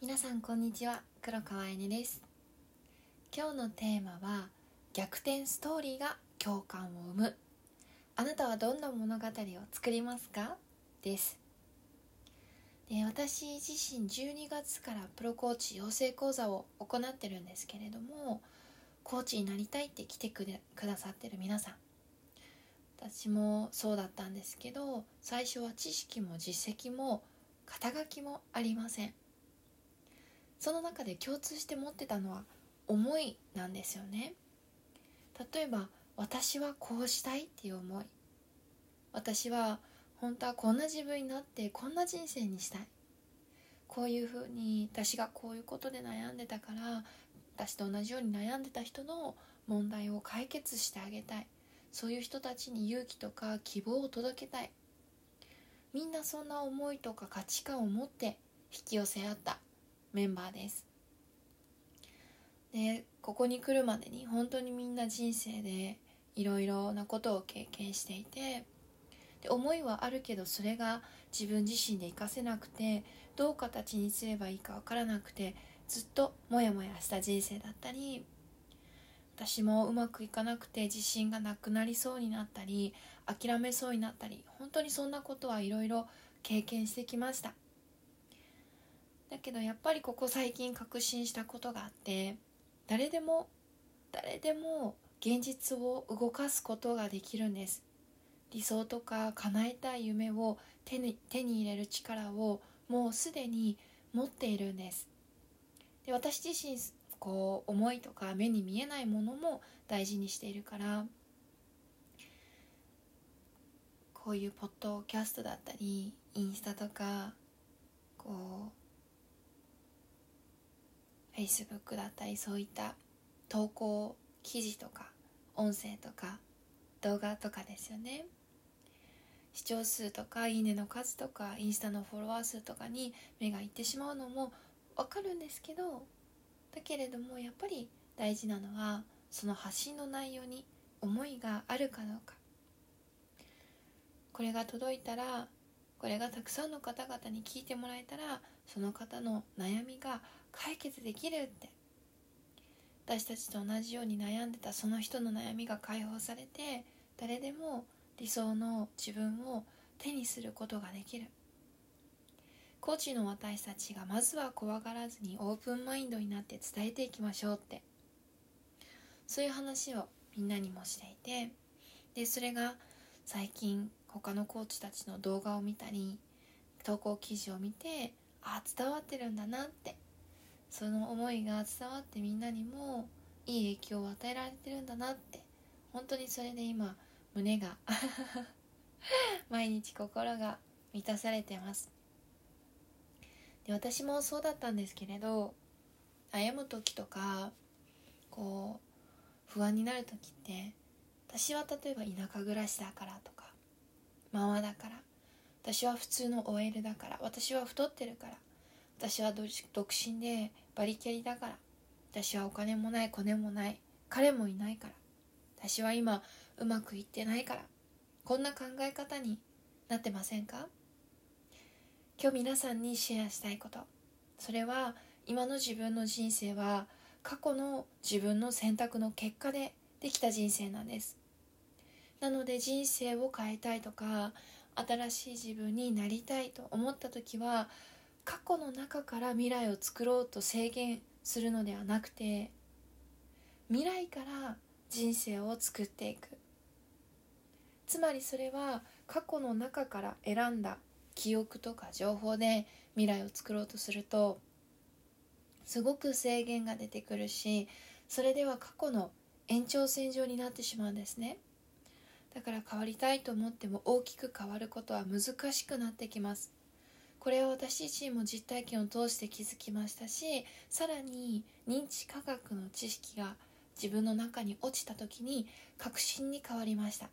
皆さんこんにちは。黒川えねです。今日のテーマは逆転ストーリーが共感を生む。あなたはどんな物語を作りますか？です。で私自身12月からプロコーチ養成講座を行ってるんですけれどもコーチになりたいって来てくださってる皆さん。私もそうだったんですけど最初は知識も実績も肩書きもありません。その中で共通して持ってたのは思いなんですよね。例えば私はこうしたいっていう思い。私は本当はこんな自分になってこんな人生にしたい。こういうふうに私がこういうことで悩んでたから私と同じように悩んでた人の問題を解決してあげたい。そういう人たちに勇気とか希望を届けたい。みんなそんな思いとか価値観を持って引き寄せ合った。メンバーです。でここに来るまでに本当にみんな人生でいろいろなことを経験していてで思いはあるけどそれが自分自身で活かせなくてどう形にすればいいか分からなくてずっとモヤモヤした人生だったり私もうまくいかなくて自信がなくなりそうになったり諦めそうになったり本当にそんなことはいろいろ経験してきました。だけどやっぱりここ最近確信したことがあって誰でも誰でも現実を動かすことができるんです。理想とか叶えたい夢を手に手に入れる力をもうすでに持っているんです。で私自身こう思いとか目に見えないものも大事にしているからこういうポッドキャストだったりインスタとかこう Facebook だったりそういった投稿記事とか音声とか動画とかですよね。視聴数とかいいねの数とかインスタのフォロワー数とかに目がいってしまうのもわかるんですけどだけれどもやっぱり大事なのはその発信の内容に思いがあるかどうか。これが届いたらこれがたくさんの方々に聞いてもらえたらその方の悩みが解決できるって。私たちと同じように悩んでたその人の悩みが解放されて誰でも理想の自分を手にすることができる。コーチの私たちがまずは怖がらずにオープンマインドになって伝えていきましょうって。そういう話をみんなにもしていてでそれが最近他のコーチたちの動画を見たり投稿記事を見てああ伝わってるんだなってその思いが伝わってみんなにもいい影響を与えられてるんだなって本当にそれで今胸が 毎日心が満たされてます。で私もそうだったんですけれど悩む時とかこう不安になる時って私は例えば田舎暮らしだからとかママだから私は普通の OL だから私は太ってるから私は独身でバリキャリだから。私はお金もないコネもない彼もいないから。私は今うまくいってないから。こんな考え方になってませんか？今日皆さんにシェアしたいこと。それは今の自分の人生は過去の自分の選択の結果でできた人生なんです。なので人生を変えたいとか新しい自分になりたいと思った時は過去の中から未来を作ろうと制限するのではなくて未来から人生を作っていく。つまりそれは過去の中から選んだ記憶とか情報で未来を作ろうとするとすごく制限が出てくるしそれでは過去の延長線上になってしまうんですね。だから変わりたいと思っても大きく変わることは難しくなってきます。これは私自身も実体験を通して気づきましたしさらに認知科学の知識が自分の中に落ちた時に確信に変わりました。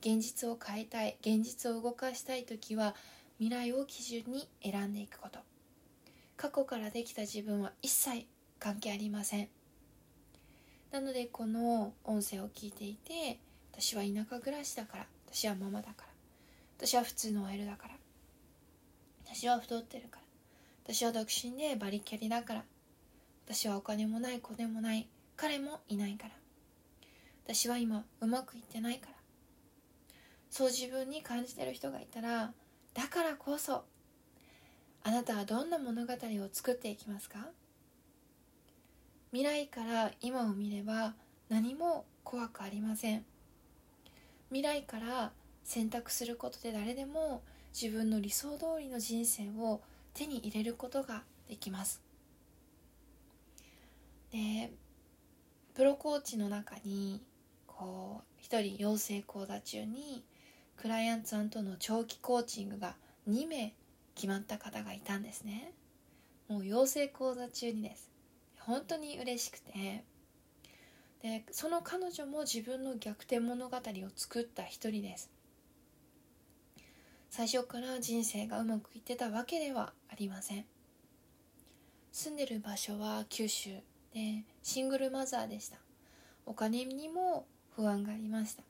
現実を変えたい現実を動かしたい時は未来を基準に選んでいくこと。過去からできた自分は一切関係ありません。なのでこの音声を聞いていて私は田舎暮らしだから私はママだから私は普通の OL だから私は太ってるから。私は独身でバリキャリだから。私はお金もない子でもない。彼もいないから。私は今うまくいってないから。そう自分に感じてる人がいたらだからこそあなたはどんな物語を作っていきますか？未来から今を見れば何も怖くありません。未来から選択することで誰でも自分の理想通りの人生を手に入れることができます。でプロコーチの中にこう一人養成講座中にクライアントさんとの長期コーチングが2名決まった方がいたんですね。もう養成講座中にです。本当に嬉しくて。でその彼女も自分の逆転物語を作った一人です。最初から人生がうまくいってたわけではありません。住んでる場所は九州でシングルマザーでした。お金にも不安がありました。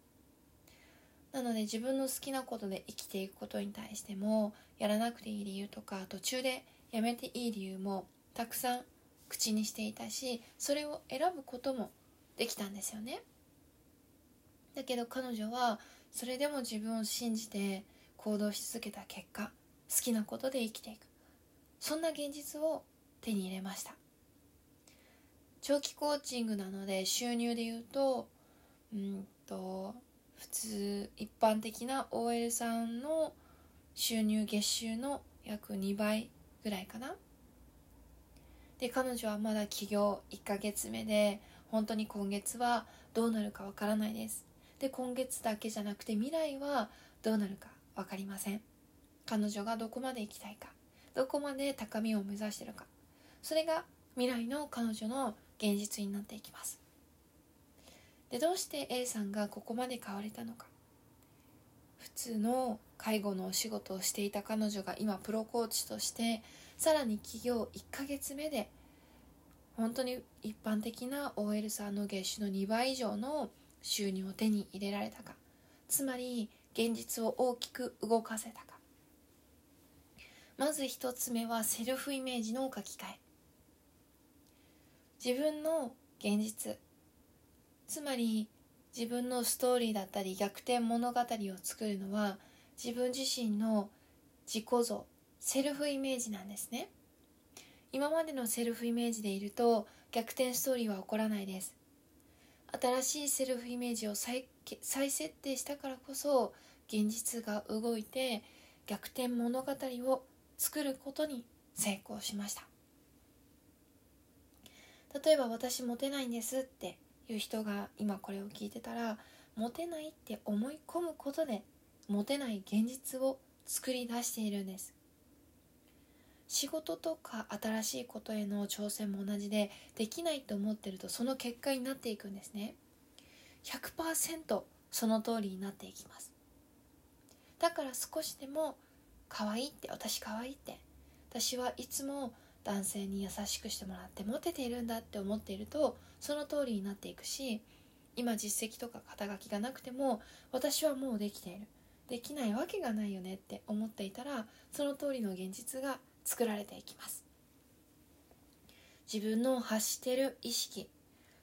なので自分の好きなことで生きていくことに対してもやらなくていい理由とか途中でやめていい理由もたくさん口にしていたしそれを選ぶこともできたんですよね。だけど彼女はそれでも自分を信じて行動し続けた結果好きなことで生きていく。そんな現実を手に入れました。長期コーチングなので収入で言うとうんと普通一般的な OL さんの収入月収の約2倍ぐらいかな。で彼女はまだ起業1ヶ月目で本当に今月はどうなるかわからないです。で今月だけじゃなくて未来はどうなるか。分かりません。彼女がどこまで行きたいか。どこまで高みを目指してるか。それが未来の彼女の現実になっていきます。でどうして A さんがここまで変われたのか。普通の介護のお仕事をしていた彼女が今プロコーチとしてさらに起業1ヶ月目で本当に一般的な OL さんの月収の2倍以上の収入を手に入れられたか。つまり現実を大きく動かせたか。まず一つ目はセルフイメージの書き換え。自分の現実つまり自分のストーリーだったり逆転物語を作るのは自分自身の自己像セルフイメージなんですね。今までのセルフイメージでいると逆転ストーリーは起こらないです。新しいセルフイメージを再再設定したからこそ現実が動いて逆転物語を作ることに成功しました。例えば私モテないんですっていう人が今これを聞いてたらモテないって思い込むことでモテない現実を作り出しているんです。仕事とか新しいことへの挑戦も同じでできないと思ってるとその結果になっていくんですね。100%その通りになっていきます。だから少しでも可愛いって私可愛いって私はいつも男性に優しくしてもらってモテているんだって思っているとその通りになっていくし今実績とか肩書きがなくても私はもうできている。できないわけがないよねって思っていたらその通りの現実が作られていきます。自分の発してる意識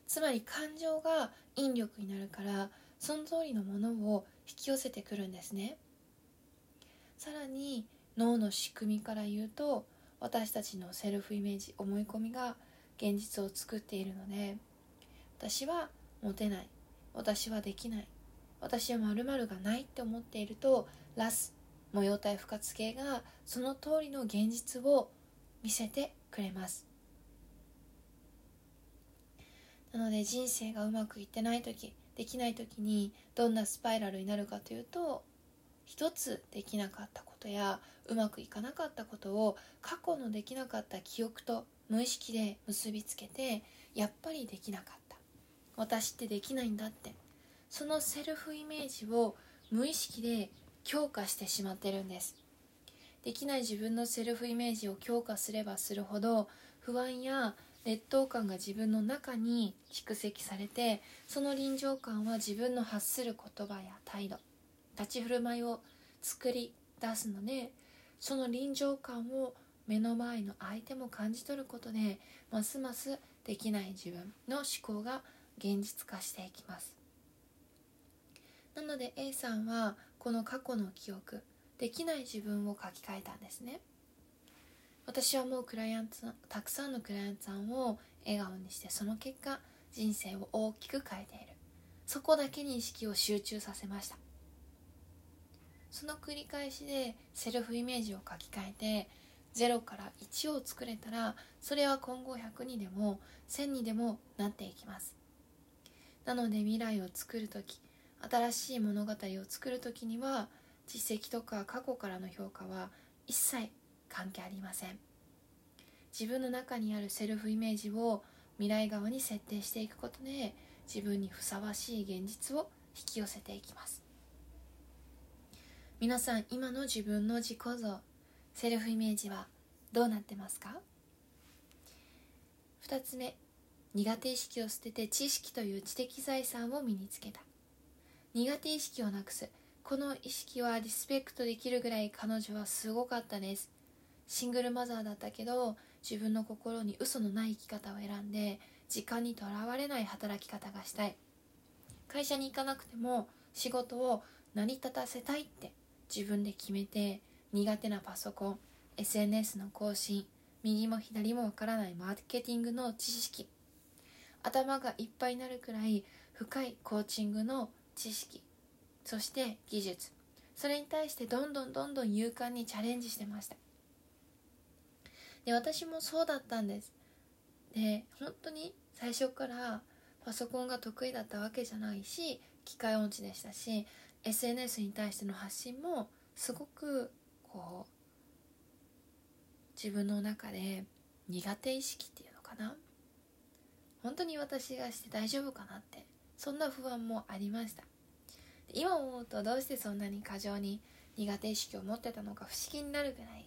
つまり感情が引力になるからその通りのものを引き寄せてくるんですね。さらに脳の仕組みから言うと私たちのセルフイメージ思い込みが現実を作っているので私はモテない私はできない私は〇〇がないって思っているとラス模様体不活系がその通りの現実を見せてくれます。なので人生がうまくいってない時できない時にどんなスパイラルになるかというと一つできなかったことやうまくいかなかったことを過去のできなかった記憶と無意識で結びつけてやっぱりできなかった。私ってできないんだって。そのセルフイメージを無意識で強化してしまってるんです。できない自分のセルフイメージを強化すればするほど不安や劣等感が自分の中に蓄積されてその臨場感は自分の発する言葉や態度立ち振る舞いを作り出すのでその臨場感を目の前の相手も感じ取ることでますますできない自分の思考が現実化していきます。なので A さんはこの過去の記憶できない自分を書き換えたんですね。私はもうクライアントたくさんのクライアントさんを笑顔にしてその結果人生を大きく変えている。そこだけに意識を集中させました。その繰り返しでセルフイメージを書き換えて0から1を作れたらそれは今後100にでも1000にでもなっていきます。なので未来を作る時新しい物語を作る時には実績とか過去からの評価は一切関係ありません。自分の中にあるセルフイメージを未来側に設定していくことで自分にふさわしい現実を引き寄せていきます。皆さん今の自分の自己像セルフイメージはどうなってますか？2つ目苦手意識を捨てて知識という知的財産を身につけた。苦手意識をなくす。この意識はリスペクトできるぐらい彼女はすごかったです。シングルマザーだったけど自分の心に嘘のない生き方を選んで時間にとらわれない働き方がしたい。会社に行かなくても仕事を成り立たせたいって自分で決めて苦手なパソコン SNS の更新右も左もわからないマーケティングの知識。頭がいっぱいになるくらい深いコーチングの知識そして技術。それに対してどんどんどんどん勇敢にチャレンジしてました。で私もそうだったんです。で本当に最初からパソコンが得意だったわけじゃないし機械音痴でしたし SNS に対しての発信もすごくこう自分の中で苦手意識っていうのかな。本当に私がして大丈夫かなってそんな不安もありました。今思うとどうしてそんなに過剰に苦手意識を持ってたのか不思議になるぐらい？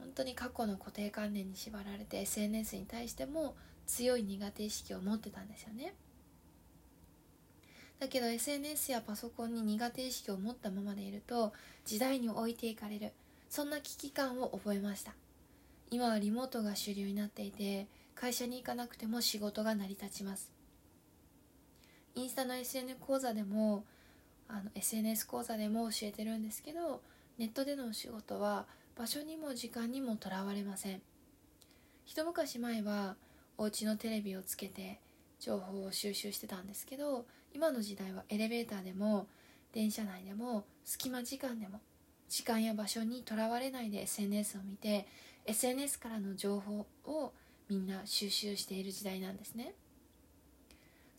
本当に過去の固定観念に縛られて SNS に対しても強い苦手意識を持ってたんですよね。だけど SNS やパソコンに苦手意識を持ったままでいると時代に置いていかれるそんな危機感を覚えました。今はリモートが主流になっていて会社に行かなくても仕事が成り立ちます。インスタの SN 講座でもあの SNS 講座でも教えてるんですけどネットでのお仕事は場所にも時間にもとらわれません。一昔前はお家のテレビをつけて情報を収集してたんですけど今の時代はエレベーターでも電車内でも隙間時間でも時間や場所にとらわれないで SNS を見て SNS からの情報をみんな収集している時代なんですね。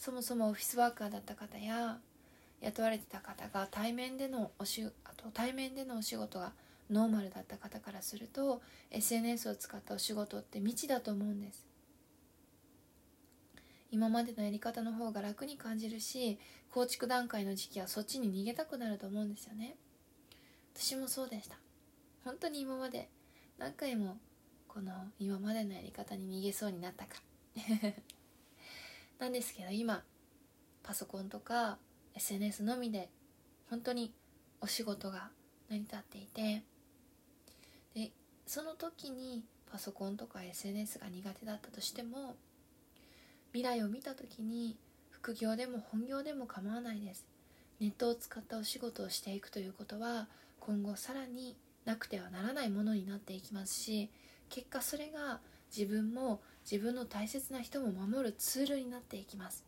そもそもオフィスワーカーだった方や雇われてた方が対面でのおしあと対面でのお仕事がノーマルだった方からすると SNS を使ったお仕事って未知だと思うんです。今までのやり方の方が楽に感じるし構築段階の時期はそっちに逃げたくなると思うんですよね。私もそうでした。本当に今まで何回もこの今までのやり方に逃げそうになったか。なんですけど今パソコンとか SNS のみで本当にお仕事が成り立っていてでその時にパソコンとか SNS が苦手だったとしても未来を見た時に副業でも本業でも構わないです。ネットを使ったお仕事をしていくということは今後さらになくてはならないものになっていきますし結果それが自分も自分の大切な人も守るツールになっていきます。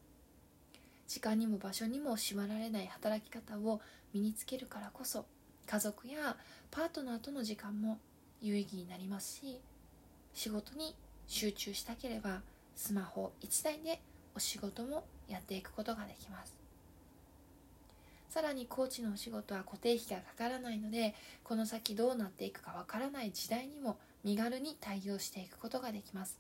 時間にも場所にも縛られない働き方を身につけるからこそ家族やパートナーとの時間も有意義になりますし仕事に集中したければスマホ1台でお仕事もやっていくことができます。さらにコーチのお仕事は固定費がかからないのでこの先どうなっていくかわからない時代にも身軽に対応していくことができます。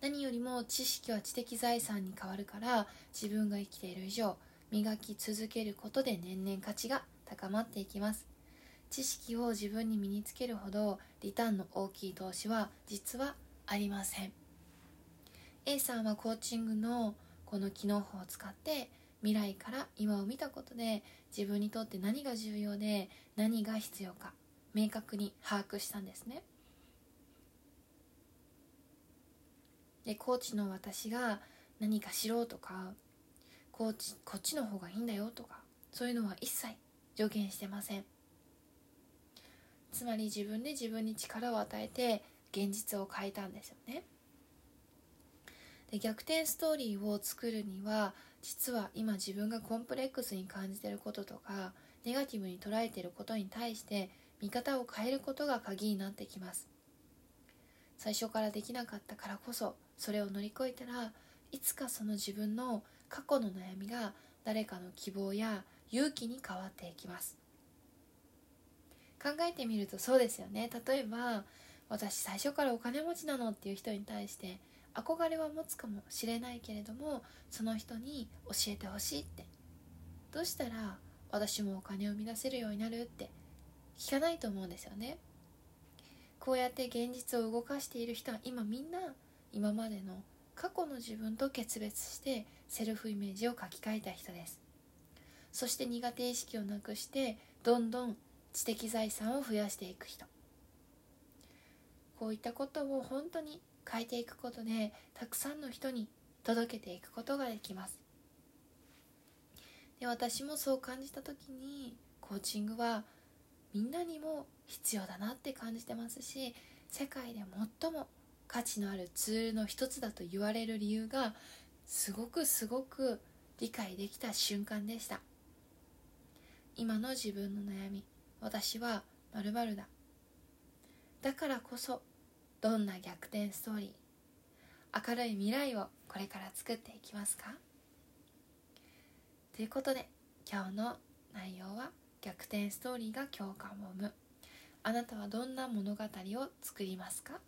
何よりも知識は知的財産に変わるから自分が生きている以上磨き続けることで年々価値が高まっていきます。知識を自分に身につけるほどリターンの大きい投資は実はありません。A さんはコーチングのこの機能法を使って未来から今を見たことで自分にとって何が重要で何が必要か。明確に把握したんですね。でコーチの私が何かしろとかコーチこっちの方がいいんだよとかそういうのは一切助言してません。つまり自分で自分に力を与えて現実を変えたんですよね。で逆転ストーリーを作るには実は今自分がコンプレックスに感じてることとかネガティブに捉えてることに対して見方を変えることが鍵になってきます。最初からできなかったからこそそれを乗り越えたらいつかその自分の過去の悩みが誰かの希望や勇気に変わっていきます。考えてみるとそうですよね。例えば私最初からお金持ちなのっていう人に対して憧れは持つかもしれないけれどもその人に教えてほしいって。どうしたら私もお金を生み出せるようになるって聞かないと思うんですよね。こうやって現実を動かしている人は今みんな今までの過去の自分と決別してセルフイメージを書き換えた人です。そして苦手意識をなくしてどんどん知的財産を増やしていく人。こういったことを本当に変えていくことでたくさんの人に届けていくことができます。で私もそう感じた時にコーチングはみんなにも必要だなって感じてますし世界で最も価値のあるツールの一つだと言われる理由がすごくすごく理解できた瞬間でした。今の自分の悩み私はまるだ。だからこそどんな逆転ストーリー明るい未来をこれから作っていきますか？ということで今日の内容は逆転ストーリーが共感を生む。あなたはどんな物語を作りますか？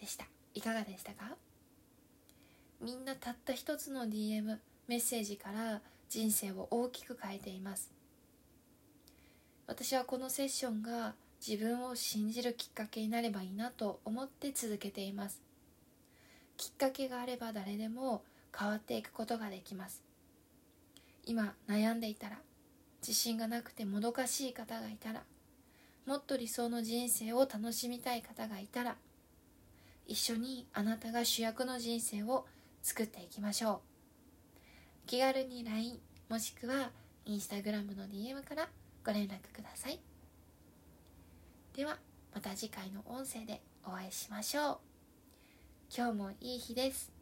でした。いかがでしたか？みんなたった一つの DM メッセージから人生を大きく変えています。私はこのセッションが自分を信じるきっかけになればいいなと思って続けています。きっかけがあれば誰でも変わっていくことができます。今悩んでいたら自信がなくてもどかしい方がいたらもっと理想の人生を楽しみたい方がいたら一緒にあなたが主役の人生を作っていきましょう。気軽に LINE もしくは Instagram の DM からご連絡ください。ではまた次回の音声でお会いしましょう。今日もいい日です。